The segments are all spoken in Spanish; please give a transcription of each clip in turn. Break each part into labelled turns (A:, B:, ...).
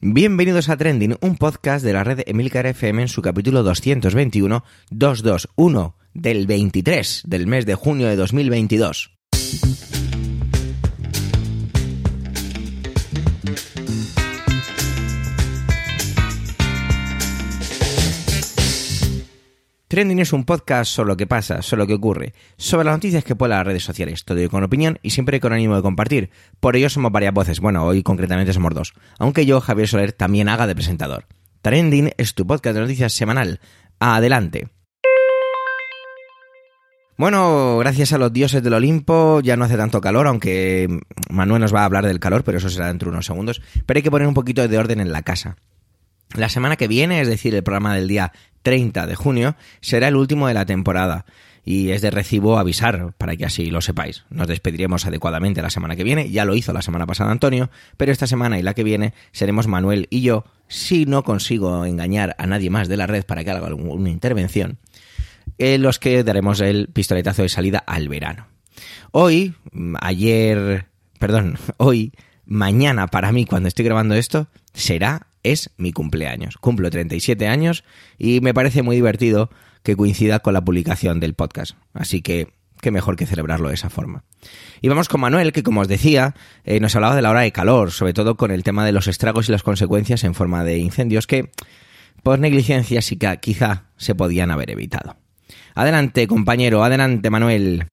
A: Bienvenidos a Trending, un podcast de la red Emilcar FM en su capítulo 221, 221 del 23 del mes de junio de 2022. Trending es un podcast sobre lo que pasa, sobre lo que ocurre, sobre las noticias que pueblan las redes sociales, todo con opinión y siempre con ánimo de compartir. Por ello somos varias voces, bueno, hoy concretamente somos dos, aunque yo, Javier Soler, también haga de presentador. Trending es tu podcast de noticias semanal. Adelante. Bueno, gracias a los dioses del Olimpo ya no hace tanto calor, aunque Manuel nos va a hablar del calor, pero eso será dentro de unos segundos. Pero hay que poner un poquito de orden en la casa. La semana que viene, es decir, el programa del día 30 de junio, será el último de la temporada. Y es de recibo avisar, para que así lo sepáis. Nos despediremos adecuadamente la semana que viene, ya lo hizo la semana pasada Antonio, pero esta semana y la que viene seremos Manuel y yo, si no consigo engañar a nadie más de la red para que haga alguna intervención, eh, los que daremos el pistoletazo de salida al verano. Hoy, ayer, perdón, hoy, mañana para mí, cuando estoy grabando esto, será es mi cumpleaños. Cumplo 37 años y me parece muy divertido que coincida con la publicación del podcast. Así que qué mejor que celebrarlo de esa forma. Y vamos con Manuel, que como os decía, eh, nos hablaba de la hora de calor, sobre todo con el tema de los estragos y las consecuencias en forma de incendios que, por negligencia, sí que quizá se podían haber evitado. Adelante, compañero, adelante, Manuel.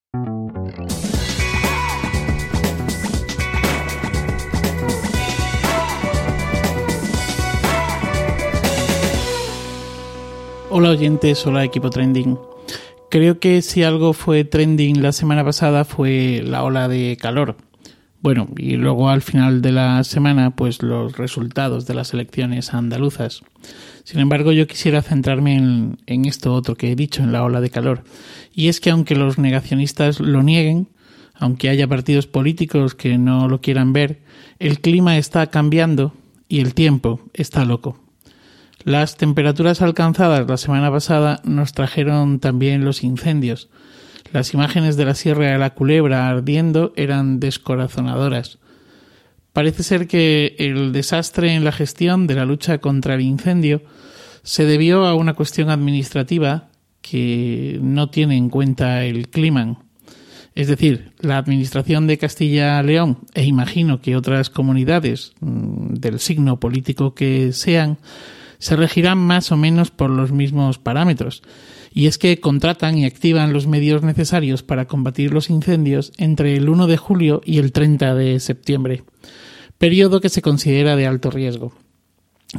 B: Hola oyentes, hola equipo trending. Creo que si algo fue trending la semana pasada fue la ola de calor. Bueno, y luego al final de la semana, pues los resultados de las elecciones andaluzas. Sin embargo, yo quisiera centrarme en, en esto otro que he dicho, en la ola de calor. Y es que aunque los negacionistas lo nieguen, aunque haya partidos políticos que no lo quieran ver, el clima está cambiando y el tiempo está loco. Las temperaturas alcanzadas la semana pasada nos trajeron también los incendios. Las imágenes de la Sierra de la Culebra ardiendo eran descorazonadoras. Parece ser que el desastre en la gestión de la lucha contra el incendio se debió a una cuestión administrativa que no tiene en cuenta el clima. Es decir, la Administración de Castilla-León, e imagino que otras comunidades mm, del signo político que sean, se regirán más o menos por los mismos parámetros, y es que contratan y activan los medios necesarios para combatir los incendios entre el 1 de julio y el 30 de septiembre, periodo que se considera de alto riesgo.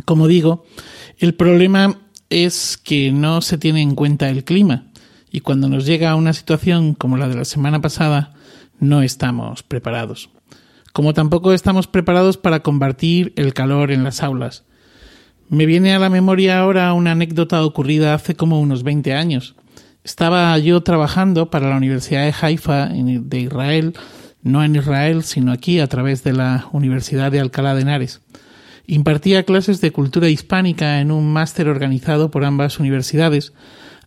B: Como digo, el problema es que no se tiene en cuenta el clima, y cuando nos llega una situación como la de la semana pasada, no estamos preparados. Como tampoco estamos preparados para combatir el calor en las aulas, me viene a la memoria ahora una anécdota ocurrida hace como unos 20 años. Estaba yo trabajando para la Universidad de Haifa de Israel, no en Israel, sino aquí a través de la Universidad de Alcalá de Henares. Impartía clases de cultura hispánica en un máster organizado por ambas universidades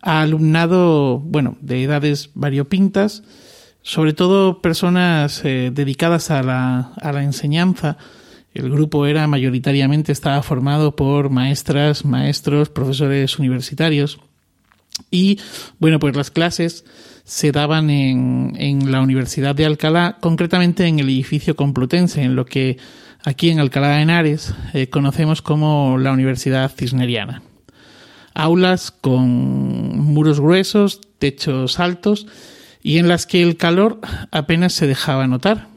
B: a alumnado, bueno, de edades variopintas, sobre todo personas eh, dedicadas a la, a la enseñanza, el grupo era mayoritariamente estaba formado por maestras, maestros, profesores universitarios. Y bueno, pues las clases se daban en, en la Universidad de Alcalá, concretamente en el edificio Complutense, en lo que aquí en Alcalá de Henares eh, conocemos como la Universidad Cisneriana. Aulas con muros gruesos, techos altos y en las que el calor apenas se dejaba notar.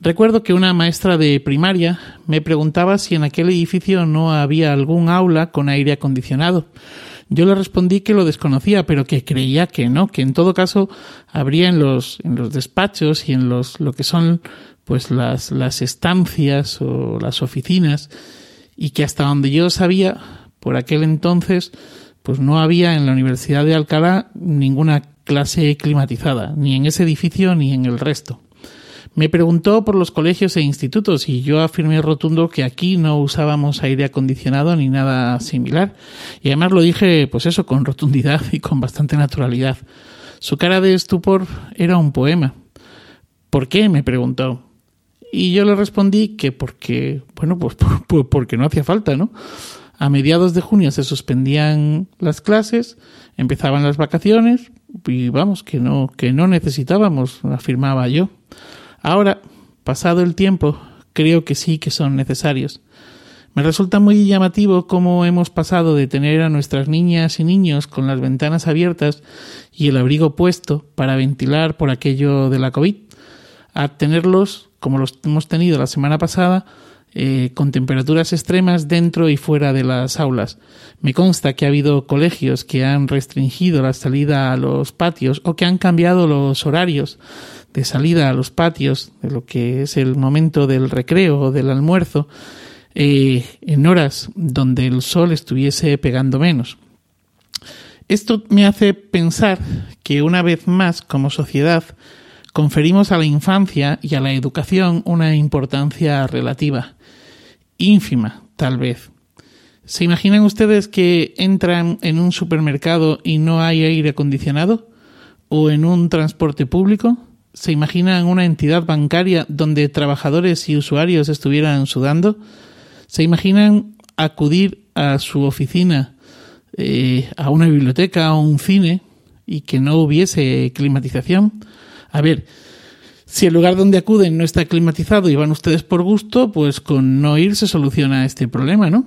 B: Recuerdo que una maestra de primaria me preguntaba si en aquel edificio no había algún aula con aire acondicionado. Yo le respondí que lo desconocía, pero que creía que no, que en todo caso habría en los, en los despachos y en los, lo que son pues las, las estancias o las oficinas, y que hasta donde yo sabía, por aquel entonces, pues no había en la Universidad de Alcalá ninguna clase climatizada, ni en ese edificio ni en el resto. Me preguntó por los colegios e institutos y yo afirmé rotundo que aquí no usábamos aire acondicionado ni nada similar. Y además lo dije, pues eso, con rotundidad y con bastante naturalidad. Su cara de estupor era un poema. ¿Por qué? me preguntó. Y yo le respondí que porque, bueno, pues, porque no hacía falta, ¿no? A mediados de junio se suspendían las clases, empezaban las vacaciones y vamos, que no, que no necesitábamos, afirmaba yo. Ahora, pasado el tiempo, creo que sí que son necesarios. Me resulta muy llamativo cómo hemos pasado de tener a nuestras niñas y niños con las ventanas abiertas y el abrigo puesto para ventilar por aquello de la COVID, a tenerlos, como los hemos tenido la semana pasada, eh, con temperaturas extremas dentro y fuera de las aulas. Me consta que ha habido colegios que han restringido la salida a los patios o que han cambiado los horarios de salida a los patios, de lo que es el momento del recreo o del almuerzo, eh, en horas donde el sol estuviese pegando menos. Esto me hace pensar que una vez más, como sociedad, conferimos a la infancia y a la educación una importancia relativa, ínfima, tal vez. ¿Se imaginan ustedes que entran en un supermercado y no hay aire acondicionado? ¿O en un transporte público? ¿Se imaginan una entidad bancaria donde trabajadores y usuarios estuvieran sudando? ¿Se imaginan acudir a su oficina, eh, a una biblioteca o un cine y que no hubiese climatización? A ver, si el lugar donde acuden no está climatizado y van ustedes por gusto, pues con no ir se soluciona este problema, ¿no?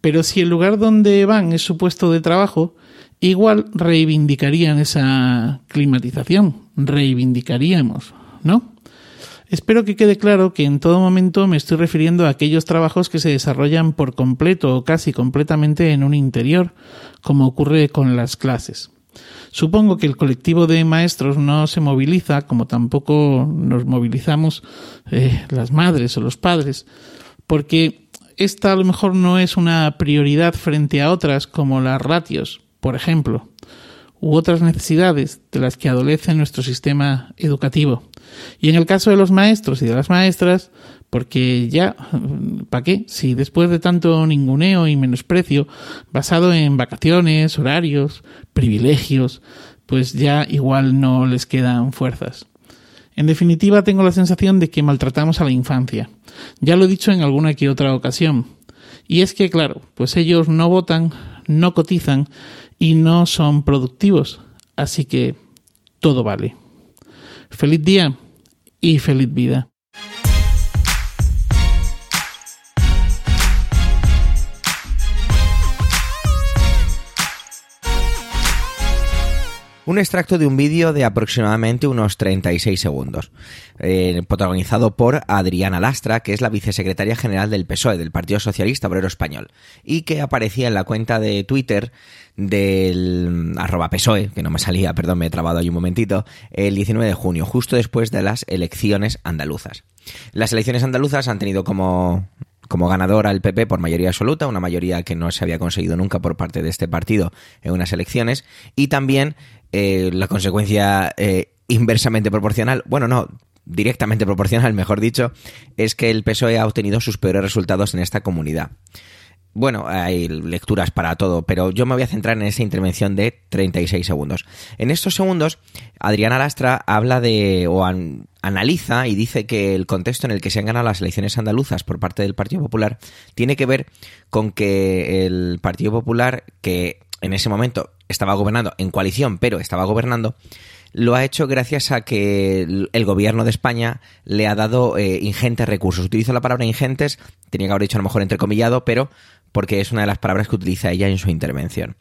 B: Pero si el lugar donde van es su puesto de trabajo, igual reivindicarían esa climatización, reivindicaríamos, ¿no? Espero que quede claro que en todo momento me estoy refiriendo a aquellos trabajos que se desarrollan por completo o casi completamente en un interior, como ocurre con las clases. Supongo que el colectivo de maestros no se moviliza, como tampoco nos movilizamos eh, las madres o los padres, porque esta a lo mejor no es una prioridad frente a otras como las ratios, por ejemplo, u otras necesidades de las que adolece nuestro sistema educativo. Y en el caso de los maestros y de las maestras, porque ya, ¿para qué? Si después de tanto ninguneo y menosprecio, basado en vacaciones, horarios, privilegios, pues ya igual no les quedan fuerzas. En definitiva, tengo la sensación de que maltratamos a la infancia. Ya lo he dicho en alguna que otra ocasión. Y es que, claro, pues ellos no votan, no cotizan y no son productivos. Así que todo vale. Feliz día y feliz vida.
A: Un extracto de un vídeo de aproximadamente unos 36 segundos, eh, protagonizado por Adriana Lastra, que es la vicesecretaria general del PSOE, del Partido Socialista Obrero Español, y que aparecía en la cuenta de Twitter del arroba PSOE, que no me salía, perdón, me he trabado ahí un momentito, el 19 de junio, justo después de las elecciones andaluzas. Las elecciones andaluzas han tenido como como ganador al PP por mayoría absoluta, una mayoría que no se había conseguido nunca por parte de este partido en unas elecciones, y también eh, la consecuencia eh, inversamente proporcional, bueno, no, directamente proporcional, mejor dicho, es que el PSOE ha obtenido sus peores resultados en esta comunidad. Bueno, hay lecturas para todo, pero yo me voy a centrar en esa intervención de 36 segundos. En estos segundos, Adriana Lastra habla de, o analiza y dice que el contexto en el que se han ganado las elecciones andaluzas por parte del Partido Popular tiene que ver con que el Partido Popular, que en ese momento estaba gobernando en coalición, pero estaba gobernando, lo ha hecho gracias a que el gobierno de España le ha dado eh, ingentes recursos. Utilizo la palabra ingentes, tenía que haber dicho a lo mejor entrecomillado, pero porque es una de las palabras que utiliza ella en su intervención.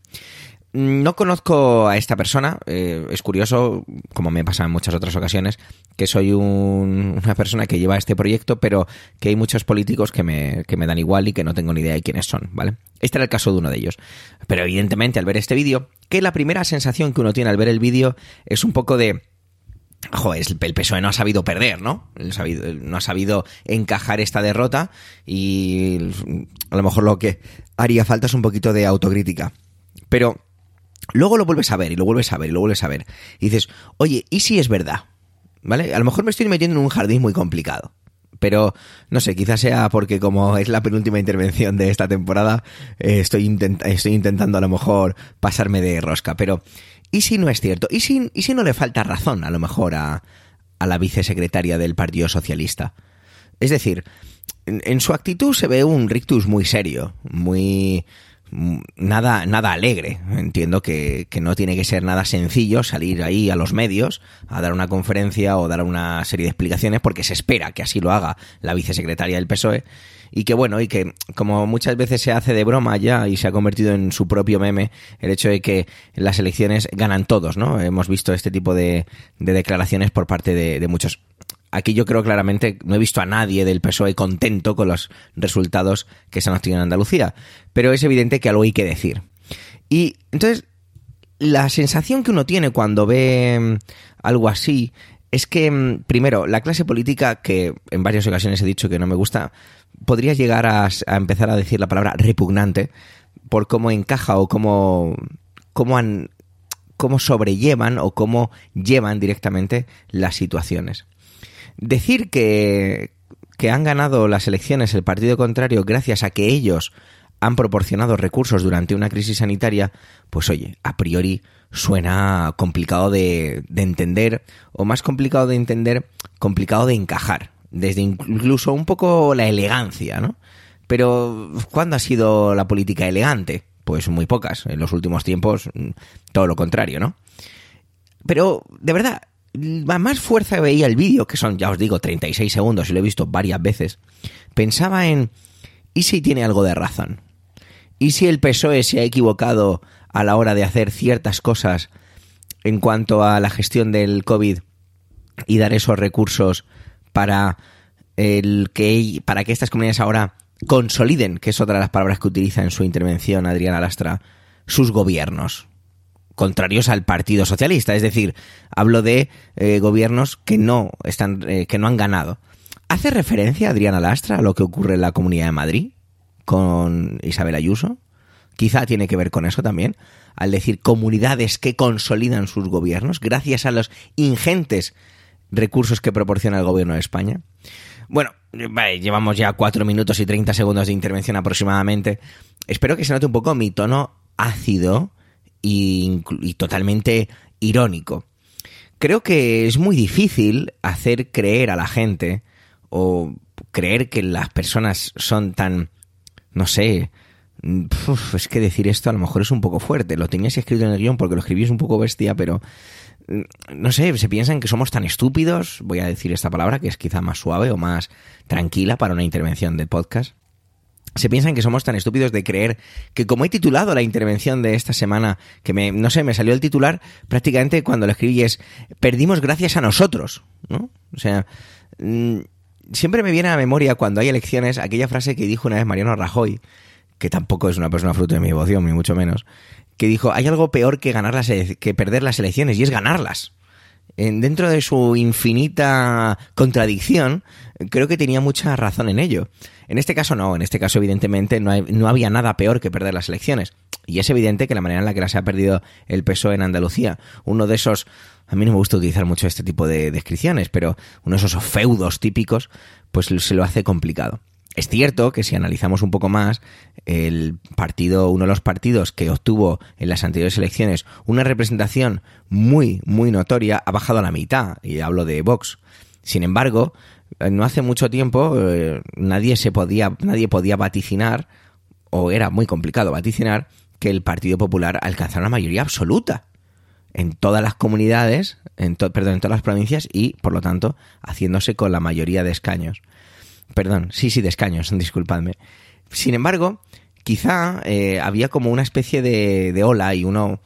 A: No conozco a esta persona, eh, es curioso, como me pasa en muchas otras ocasiones, que soy una persona que lleva este proyecto, pero que hay muchos políticos que me, que me dan igual y que no tengo ni idea de quiénes son, ¿vale? Este era el caso de uno de ellos. Pero evidentemente al ver este vídeo, que la primera sensación que uno tiene al ver el vídeo es un poco de... Joder, el PSOE no ha sabido perder, ¿no? No ha sabido encajar esta derrota y a lo mejor lo que haría falta es un poquito de autocrítica. Pero Luego lo vuelves a ver y lo vuelves a ver y lo vuelves a ver. Y dices, oye, ¿y si es verdad? ¿Vale? A lo mejor me estoy metiendo en un jardín muy complicado. Pero no sé, quizás sea porque como es la penúltima intervención de esta temporada, eh, estoy, estoy intentando a lo mejor pasarme de rosca. Pero, ¿y si no es cierto? ¿Y si, y no le falta razón a lo mejor a, a la vicesecretaria del Partido Socialista? Es decir, en, su actitud se ve un rictus muy serio, muy nada, nada alegre. Entiendo que, que, no tiene que ser nada sencillo salir ahí a los medios a dar una conferencia o dar una serie de explicaciones porque se espera que así lo haga la vicesecretaria del PSOE y que bueno, y que como muchas veces se hace de broma ya y se ha convertido en su propio meme el hecho de que las elecciones ganan todos, ¿no? Hemos visto este tipo de, de declaraciones por parte de, de muchos aquí yo creo claramente, no he visto a nadie del PSOE contento con los resultados que se han obtenido en Andalucía, pero es evidente que algo hay que decir. Y entonces, la sensación que uno tiene cuando ve mm, algo así es que, mm, primero, la clase política, que en varias ocasiones he dicho que no me gusta, podría llegar a, empezar a decir la palabra repugnante por cómo encaja o cómo, cómo, han, cómo sobrellevan o cómo llevan directamente las situaciones. Decir que, que han ganado las elecciones el partido contrario gracias a que ellos han proporcionado recursos durante una crisis sanitaria, pues oye, a priori suena complicado de, de, entender, o más complicado de entender, complicado de encajar, desde incluso un poco la elegancia, ¿no? Pero, ¿cuándo ha sido la política elegante? Pues muy pocas. En los últimos tiempos, todo lo contrario, ¿no? Pero, de verdad, más fuerza veía el vídeo, que son, ya os digo, 36 segundos y lo he visto varias veces, pensaba en, ¿y si tiene algo de razón? ¿Y si el PSOE se ha equivocado a la hora de hacer ciertas cosas en cuanto a la gestión del COVID y dar esos recursos para, el que, para que estas comunidades ahora consoliden, que es otra de las palabras que utiliza en su intervención Adriana Lastra, sus gobiernos? Contrarios al Partido Socialista, es decir, hablo de eh, gobiernos que no están eh, que no han ganado. ¿Hace referencia Adriana Lastra a lo que ocurre en la Comunidad de Madrid con Isabel Ayuso? Quizá tiene que ver con eso también, al decir comunidades que consolidan sus gobiernos gracias a los ingentes recursos que proporciona el gobierno de España. Bueno, llevamos ya cuatro minutos y treinta segundos de intervención aproximadamente. Espero que se note un poco mi tono ácido y, totalmente irónico. Creo que es muy difícil hacer creer a la gente o creer que las personas son tan, no sé, es que decir esto a lo mejor es un poco fuerte. Lo tenías escrito en el guion porque lo escribí es un poco bestia, pero no sé, se piensan que somos tan estúpidos, voy a decir esta palabra que es quizá más suave o más tranquila para una intervención de podcast se piensan que somos tan estúpidos de creer que como he titulado la intervención de esta semana, que me, no sé, me salió el titular prácticamente cuando lo escribí es perdimos gracias a nosotros, ¿no? O sea, mm, siempre me viene a la memoria cuando hay elecciones aquella frase que dijo una vez Mariano Rajoy, que tampoco es una persona fruto de mi devoción, ni mucho menos, que dijo, hay algo peor que, ganar las, que perder las elecciones y es ganarlas dentro de su infinita contradicción, creo que tenía mucha razón en ello. En este caso no, en este caso evidentemente no, no, había nada peor que perder las elecciones. Y es evidente que la manera en la que las ha perdido el PSOE en Andalucía, uno de esos, a mí no me gusta utilizar mucho este tipo de descripciones, pero uno de esos feudos típicos, pues se lo hace complicado. Es cierto que si analizamos un poco más, el partido, uno de los partidos que obtuvo en las anteriores elecciones una representación muy, muy notoria, ha bajado a la mitad, y hablo de Vox. Sin embargo, no hace mucho tiempo eh, nadie se podía, nadie podía vaticinar, o era muy complicado vaticinar, que el Partido Popular alcanzara una mayoría absoluta en todas las comunidades, perdón, en todas las provincias y, por lo tanto, haciéndose con la mayoría de escaños. Perdón, sí, sí, de escaños, disculpadme. Sin embargo, quizá eh, había como una especie de, de ola y uno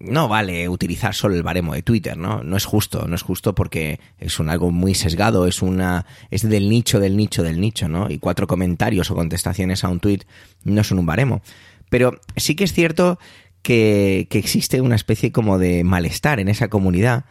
A: no vale utilizar solo el baremo de Twitter, ¿no? No es justo, no es justo porque es un algo muy sesgado, es una es del nicho del nicho del nicho, ¿no? Y cuatro comentarios o contestaciones a un tweet no son un baremo. Pero sí que es cierto que, que existe una especie como de malestar en esa comunidad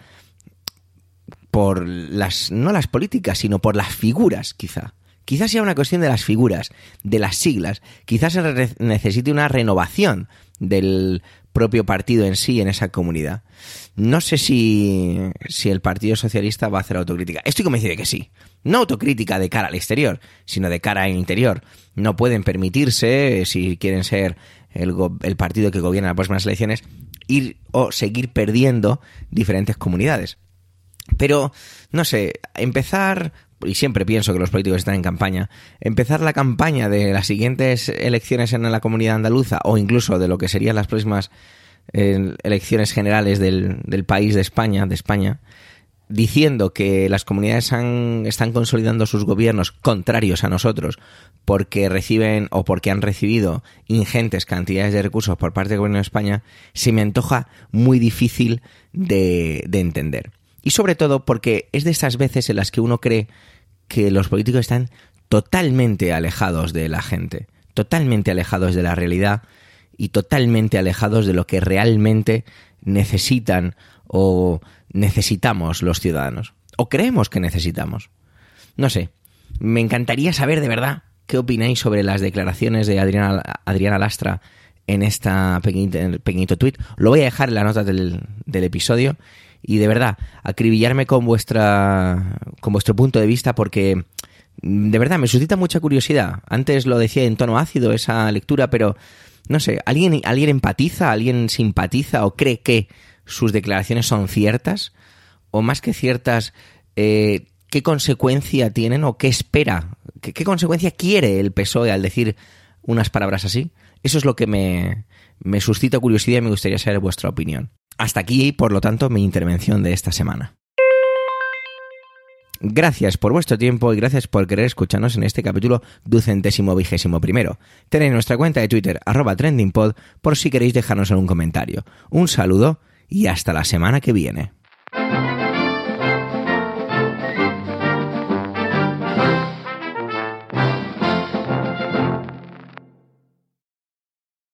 A: por las no las políticas, sino por las figuras, quizá. Quizás sea una cuestión de las figuras, de las siglas. Quizás se necesite una renovación del propio partido en sí en esa comunidad. No sé si, si el Partido Socialista va a hacer autocrítica. Estoy convencido de que sí. No autocrítica de cara al exterior, sino de cara al interior. No pueden permitirse, si quieren ser el, el partido que gobierna las próximas elecciones, ir o seguir perdiendo diferentes comunidades. Pero, no sé, empezar y siempre pienso que los políticos están en campaña, empezar la campaña de las siguientes elecciones en la comunidad andaluza o incluso de lo que serían las próximas eh, elecciones generales del, del, país de España, de España, diciendo que las comunidades han, están consolidando sus gobiernos contrarios a nosotros porque reciben o porque han recibido ingentes cantidades de recursos por parte del gobierno de España, se me antoja muy difícil de, de entender. Y sobre todo porque es de esas veces en las que uno cree que los políticos están totalmente alejados de la gente, totalmente alejados de la realidad y totalmente alejados de lo que realmente necesitan o necesitamos los ciudadanos. O creemos que necesitamos. No sé, me encantaría saber de verdad qué opináis sobre las declaraciones de Adriana, Adriana Lastra en esta pequeñito, pequeñito tweet. Lo voy a dejar en la nota del, del episodio y de verdad, acribillarme con vuestra con vuestro punto de vista porque de verdad me suscita mucha curiosidad. Antes lo decía en tono ácido esa lectura, pero no sé, ¿alguien, alguien empatiza, alguien simpatiza o cree que sus declaraciones son ciertas? O más que ciertas, eh, ¿qué consecuencia tienen o qué espera? ¿Qué, ¿Qué consecuencia quiere el PSOE al decir unas palabras así? Eso es lo que me, me suscita curiosidad y me gustaría saber vuestra opinión. Hasta aquí, por lo tanto, mi intervención de esta semana. Gracias por vuestro tiempo y gracias por querer escucharnos en este capítulo ducentésimo vigésimo primero. Tenéis nuestra cuenta de Twitter, arroba trendingpod, por si queréis dejarnos algún comentario. Un saludo y hasta la semana que viene.